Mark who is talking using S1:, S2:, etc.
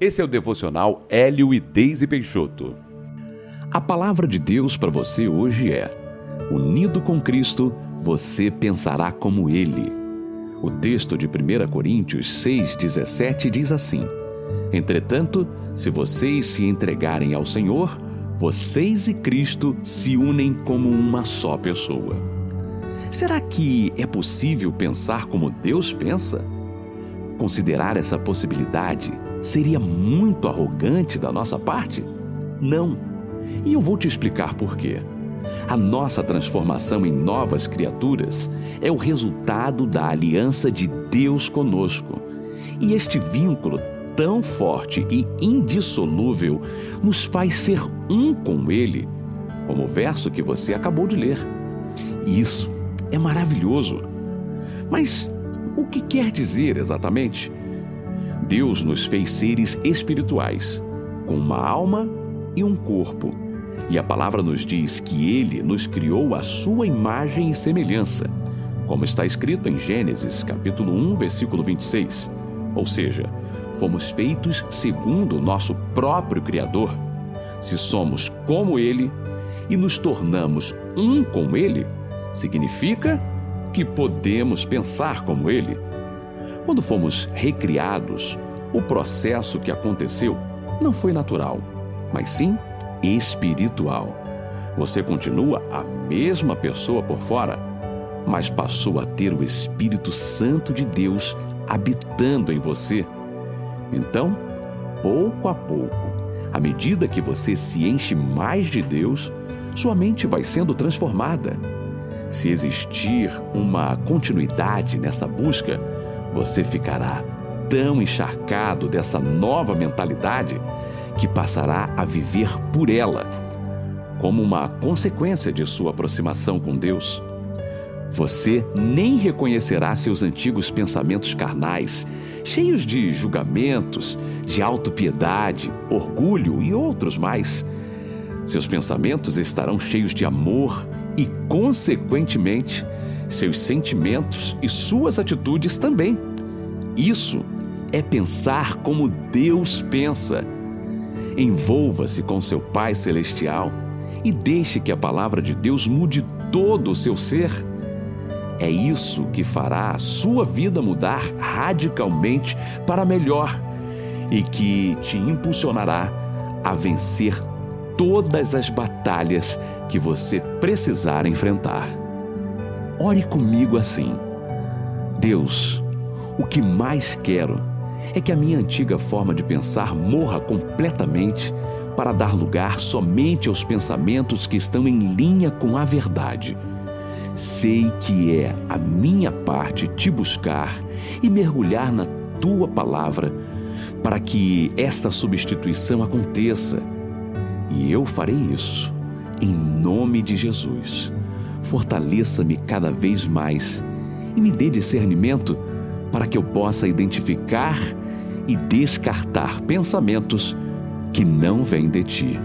S1: Esse é o devocional Hélio e Deise Peixoto.
S2: A palavra de Deus para você hoje é: Unido com Cristo, você pensará como Ele. O texto de 1 Coríntios 6,17 diz assim: Entretanto, se vocês se entregarem ao Senhor, vocês e Cristo se unem como uma só pessoa. Será que é possível pensar como Deus pensa? Considerar essa possibilidade seria muito arrogante da nossa parte? Não. E eu vou te explicar por quê. A nossa transformação em novas criaturas é o resultado da aliança de Deus conosco. E este vínculo tão forte e indissolúvel nos faz ser um com Ele, como o verso que você acabou de ler. Isso é maravilhoso. Mas o que quer dizer exatamente? Deus nos fez seres espirituais, com uma alma e um corpo. E a palavra nos diz que Ele nos criou à sua imagem e semelhança, como está escrito em Gênesis capítulo 1, versículo 26. Ou seja, fomos feitos segundo o nosso próprio Criador. Se somos como Ele e nos tornamos um com Ele, significa que podemos pensar como Ele. Quando fomos recriados, o processo que aconteceu não foi natural, mas sim espiritual. Você continua a mesma pessoa por fora, mas passou a ter o Espírito Santo de Deus habitando em você. Então, pouco a pouco, à medida que você se enche mais de Deus, sua mente vai sendo transformada. Se existir uma continuidade nessa busca, você ficará tão encharcado dessa nova mentalidade que passará a viver por ela, como uma consequência de sua aproximação com Deus. Você nem reconhecerá seus antigos pensamentos carnais, cheios de julgamentos, de autopiedade, orgulho e outros mais. Seus pensamentos estarão cheios de amor e, consequentemente, seus sentimentos e suas atitudes também. Isso é pensar como Deus pensa. Envolva-se com seu Pai Celestial e deixe que a palavra de Deus mude todo o seu ser. É isso que fará a sua vida mudar radicalmente para melhor e que te impulsionará a vencer todas as batalhas que você precisar enfrentar. Ore comigo assim: Deus, o que mais quero é que a minha antiga forma de pensar morra completamente para dar lugar somente aos pensamentos que estão em linha com a verdade. Sei que é a minha parte te buscar e mergulhar na tua palavra para que esta substituição aconteça. E eu farei isso em nome de Jesus. Fortaleça-me cada vez mais e me dê discernimento para que eu possa identificar e descartar pensamentos que não vêm de ti.